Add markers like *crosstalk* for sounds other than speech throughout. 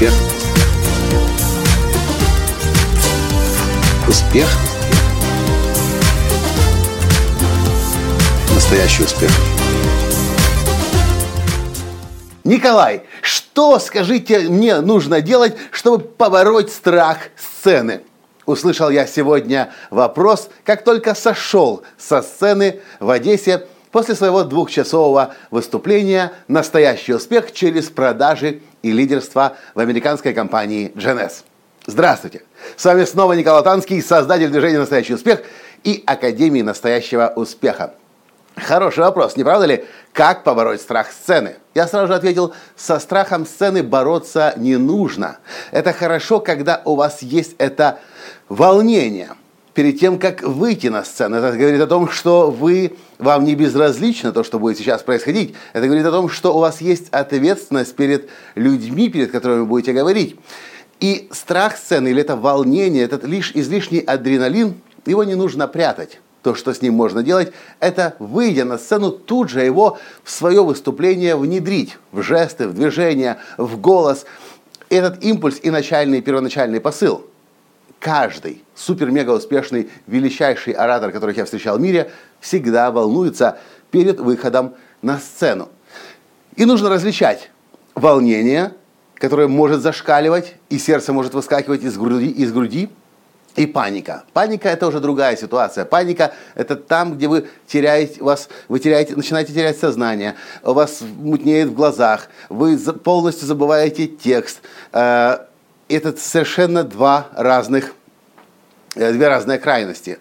Успех. Успех. Настоящий успех. Николай, что, скажите, мне нужно делать, чтобы побороть страх сцены? Услышал я сегодня вопрос, как только сошел со сцены в Одессе после своего двухчасового выступления «Настоящий успех через продажи и лидерство в американской компании GNS». Здравствуйте! С вами снова Николай Танский, создатель движения «Настоящий успех» и Академии настоящего успеха. Хороший вопрос, не правда ли? Как побороть страх сцены? Я сразу же ответил, со страхом сцены бороться не нужно. Это хорошо, когда у вас есть это волнение перед тем, как выйти на сцену. Это говорит о том, что вы, вам не безразлично то, что будет сейчас происходить. Это говорит о том, что у вас есть ответственность перед людьми, перед которыми вы будете говорить. И страх сцены или это волнение, этот лишь излишний адреналин, его не нужно прятать то, что с ним можно делать, это, выйдя на сцену, тут же его в свое выступление внедрить в жесты, в движения, в голос. Этот импульс и начальный, первоначальный посыл. Каждый супер-мега успешный, величайший оратор, которых я встречал в мире, всегда волнуется перед выходом на сцену. И нужно различать волнение, которое может зашкаливать, и сердце может выскакивать из груди, из груди и паника. Паника это уже другая ситуация. Паника это там, где вы теряете, вас, вы теряете, начинаете терять сознание, у вас мутнеет в глазах, вы полностью забываете текст. Э, это совершенно два разных, э, две разные крайности.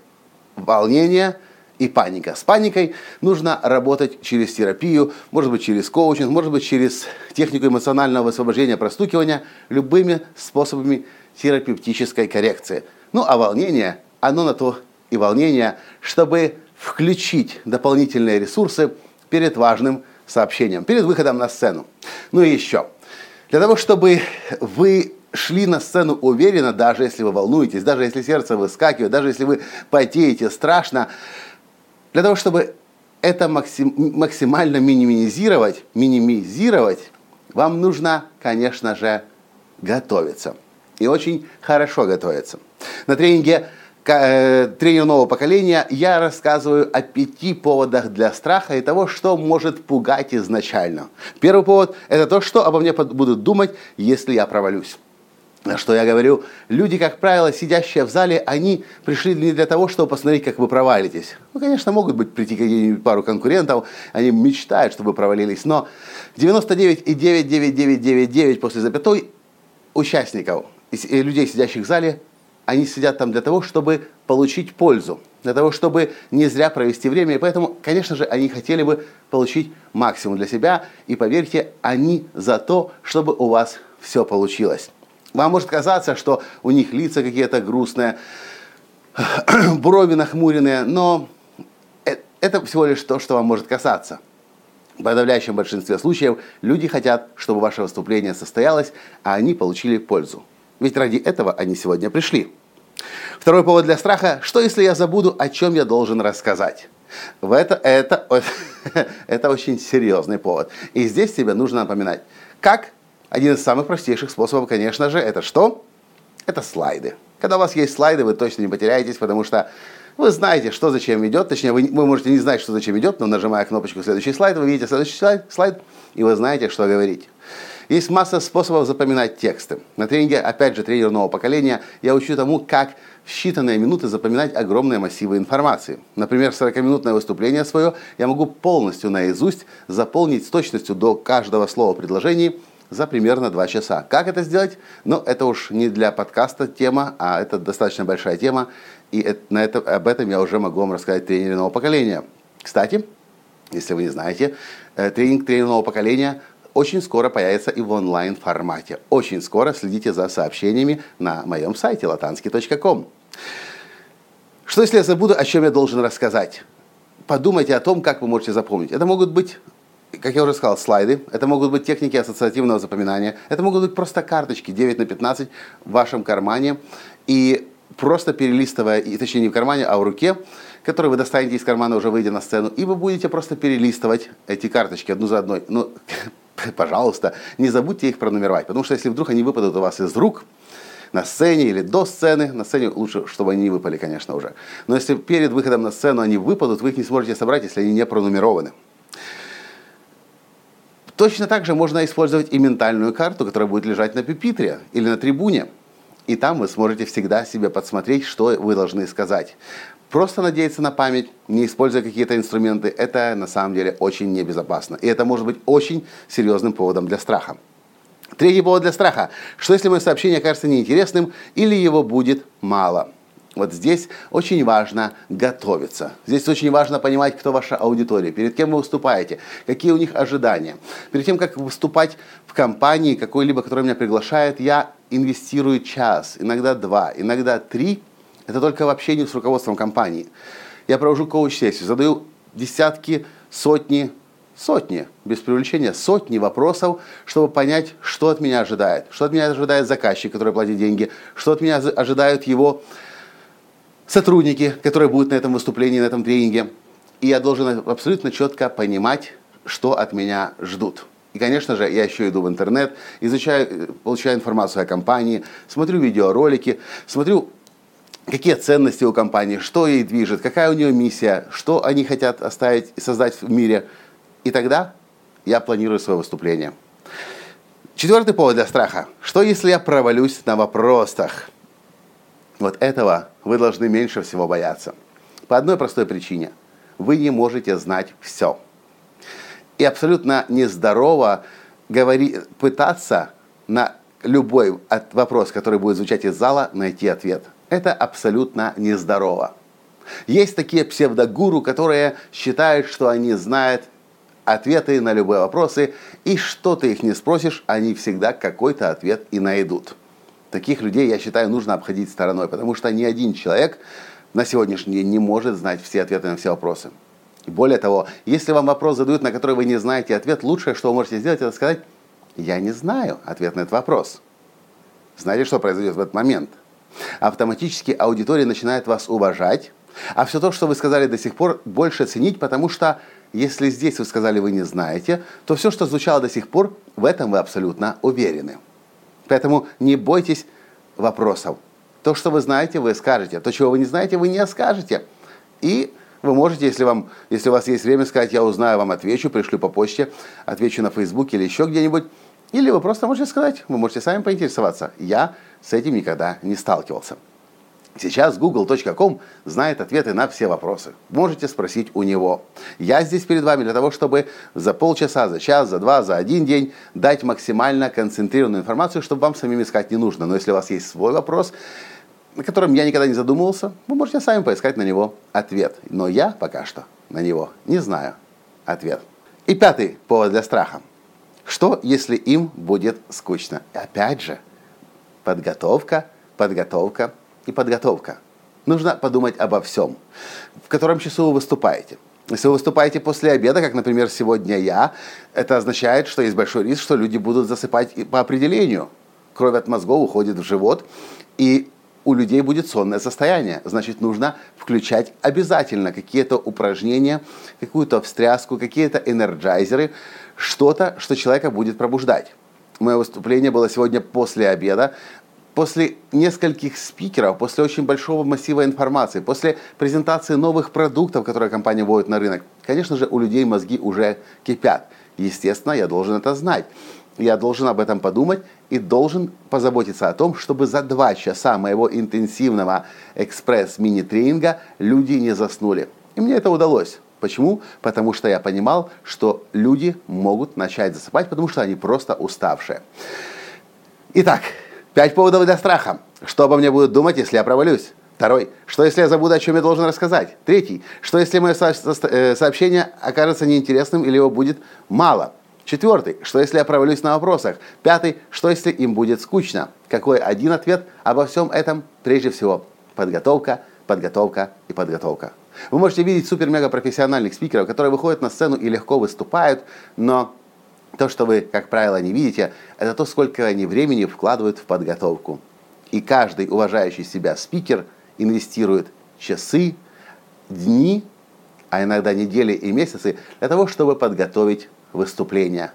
Волнение и паника. С паникой нужно работать через терапию, может быть через коучинг, может быть через технику эмоционального освобождения, простукивания, любыми способами терапевтической коррекции – ну, а волнение, оно на то и волнение, чтобы включить дополнительные ресурсы перед важным сообщением, перед выходом на сцену. Ну и еще. Для того, чтобы вы шли на сцену уверенно, даже если вы волнуетесь, даже если сердце выскакивает, даже если вы потеете страшно, для того, чтобы это максим, максимально минимизировать, минимизировать, вам нужно, конечно же, готовиться. И очень хорошо готовиться. На тренинге э, тренер нового поколения я рассказываю о пяти поводах для страха и того, что может пугать изначально. Первый повод – это то, что обо мне будут думать, если я провалюсь. Что я говорю, люди, как правило, сидящие в зале, они пришли не для того, чтобы посмотреть, как вы провалитесь. Ну, конечно, могут быть прийти какие-нибудь пару конкурентов, они мечтают, чтобы провалились, но 99,99999 после запятой участников, людей, сидящих в зале, они сидят там для того, чтобы получить пользу, для того, чтобы не зря провести время. И поэтому, конечно же, они хотели бы получить максимум для себя. И поверьте, они за то, чтобы у вас все получилось. Вам может казаться, что у них лица какие-то грустные, *clears throat* брови нахмуренные, но э, это всего лишь то, что вам может касаться. В подавляющем большинстве случаев люди хотят, чтобы ваше выступление состоялось, а они получили пользу. Ведь ради этого они сегодня пришли. Второй повод для страха – что если я забуду, о чем я должен рассказать? В это, это, *laughs* это очень серьезный повод. И здесь тебе нужно напоминать. Как? Один из самых простейших способов, конечно же, это что? Это слайды. Когда у вас есть слайды, вы точно не потеряетесь, потому что вы знаете, что зачем идет. Точнее, вы, вы можете не знать, что зачем идет, но нажимая кнопочку «Следующий слайд», вы видите следующий слайд, слайд и вы знаете, что говорить. Есть масса способов запоминать тексты. На тренинге, опять же, тренер нового поколения, я учу тому, как в считанные минуты запоминать огромные массивы информации. Например, 40-минутное выступление свое я могу полностью наизусть заполнить с точностью до каждого слова предложений за примерно 2 часа. Как это сделать? Ну, это уж не для подкаста тема, а это достаточно большая тема, и это, на это, об этом я уже могу вам рассказать тренере нового поколения. Кстати, если вы не знаете, э, тренинг тренера нового поколения очень скоро появится и в онлайн формате. Очень скоро следите за сообщениями на моем сайте latansky.com. Что если я забуду, о чем я должен рассказать? Подумайте о том, как вы можете запомнить. Это могут быть как я уже сказал, слайды, это могут быть техники ассоциативного запоминания, это могут быть просто карточки 9 на 15 в вашем кармане, и просто перелистывая, точнее не в кармане, а в руке, который вы достанете из кармана, уже выйдя на сцену, и вы будете просто перелистывать эти карточки одну за одной. Ну, *laughs* пожалуйста, не забудьте их пронумеровать, потому что если вдруг они выпадут у вас из рук, на сцене или до сцены. На сцене лучше, чтобы они не выпали, конечно, уже. Но если перед выходом на сцену они выпадут, вы их не сможете собрать, если они не пронумерованы. Точно так же можно использовать и ментальную карту, которая будет лежать на пюпитре или на трибуне. И там вы сможете всегда себе подсмотреть, что вы должны сказать. Просто надеяться на память, не используя какие-то инструменты, это на самом деле очень небезопасно. И это может быть очень серьезным поводом для страха. Третий повод для страха. Что если мое сообщение окажется неинтересным или его будет мало? Вот здесь очень важно готовиться. Здесь очень важно понимать, кто ваша аудитория, перед кем вы выступаете, какие у них ожидания. Перед тем, как выступать в компании какой-либо, которая меня приглашает, я инвестирую час, иногда два, иногда три. Это только в общении с руководством компании. Я провожу коуч-сессию, задаю десятки, сотни сотни, без привлечения, сотни вопросов, чтобы понять, что от меня ожидает. Что от меня ожидает заказчик, который платит деньги, что от меня ожидают его сотрудники, которые будут на этом выступлении, на этом тренинге. И я должен абсолютно четко понимать, что от меня ждут. И, конечно же, я еще иду в интернет, изучаю, получаю информацию о компании, смотрю видеоролики, смотрю, какие ценности у компании, что ей движет, какая у нее миссия, что они хотят оставить и создать в мире – и тогда я планирую свое выступление. Четвертый повод для страха. Что если я провалюсь на вопросах? Вот этого вы должны меньше всего бояться. По одной простой причине. Вы не можете знать все. И абсолютно нездорово говори, пытаться на любой вопрос, который будет звучать из зала, найти ответ. Это абсолютно нездорово. Есть такие псевдогуру, которые считают, что они знают ответы на любые вопросы, и что ты их не спросишь, они всегда какой-то ответ и найдут. Таких людей, я считаю, нужно обходить стороной, потому что ни один человек на сегодняшний день не может знать все ответы на все вопросы. И более того, если вам вопрос задают, на который вы не знаете ответ, лучшее, что вы можете сделать, это сказать, я не знаю ответ на этот вопрос. Знаете, что произойдет в этот момент? Автоматически аудитория начинает вас уважать, а все то, что вы сказали до сих пор, больше ценить, потому что если здесь вы сказали, вы не знаете, то все, что звучало до сих пор, в этом вы абсолютно уверены. Поэтому не бойтесь вопросов. То, что вы знаете, вы скажете. То, чего вы не знаете, вы не скажете. И вы можете, если, вам, если у вас есть время, сказать, я узнаю, вам отвечу, пришлю по почте, отвечу на Фейсбуке или еще где-нибудь. Или вы просто можете сказать, вы можете сами поинтересоваться. Я с этим никогда не сталкивался. Сейчас google.com знает ответы на все вопросы. Можете спросить у него. Я здесь перед вами для того, чтобы за полчаса, за час, за два, за один день дать максимально концентрированную информацию, чтобы вам самим искать не нужно. Но если у вас есть свой вопрос, на котором я никогда не задумывался, вы можете сами поискать на него ответ. Но я пока что на него не знаю ответ. И пятый повод для страха. Что, если им будет скучно? И опять же, подготовка, подготовка, и подготовка. Нужно подумать обо всем. В котором часу вы выступаете. Если вы выступаете после обеда, как, например, сегодня я, это означает, что есть большой риск, что люди будут засыпать по определению. Кровь от мозгов уходит в живот, и у людей будет сонное состояние. Значит, нужно включать обязательно какие-то упражнения, какую-то встряску, какие-то энерджайзеры, что-то, что человека будет пробуждать. Мое выступление было сегодня после обеда после нескольких спикеров, после очень большого массива информации, после презентации новых продуктов, которые компания вводит на рынок, конечно же, у людей мозги уже кипят. Естественно, я должен это знать. Я должен об этом подумать и должен позаботиться о том, чтобы за два часа моего интенсивного экспресс-мини-тренинга люди не заснули. И мне это удалось. Почему? Потому что я понимал, что люди могут начать засыпать, потому что они просто уставшие. Итак, Пять поводов для страха. Что обо мне будут думать, если я провалюсь? Второй. Что если я забуду, о чем я должен рассказать? Третий. Что если мое э, сообщение окажется неинтересным или его будет мало? Четвертый. Что если я провалюсь на вопросах? Пятый. Что если им будет скучно? Какой один ответ обо всем этом? Прежде всего, подготовка, подготовка и подготовка. Вы можете видеть супер-мега-профессиональных спикеров, которые выходят на сцену и легко выступают, но то, что вы, как правило, не видите, это то, сколько они времени вкладывают в подготовку. И каждый уважающий себя спикер инвестирует часы, дни, а иногда недели и месяцы для того, чтобы подготовить выступление.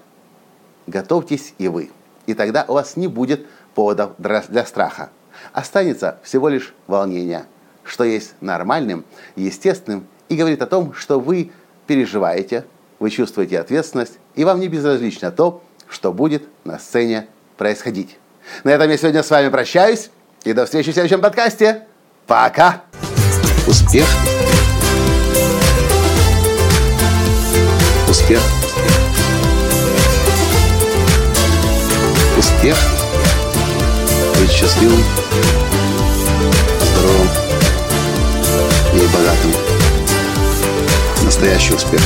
Готовьтесь и вы. И тогда у вас не будет поводов для страха. Останется всего лишь волнение, что есть нормальным, естественным и говорит о том, что вы переживаете, вы чувствуете ответственность, и вам не безразлично то, что будет на сцене происходить. На этом я сегодня с вами прощаюсь, и до встречи в следующем подкасте. Пока! Успех! Успех! Успех! Быть счастливым, здоровым и богатым. Настоящий успех!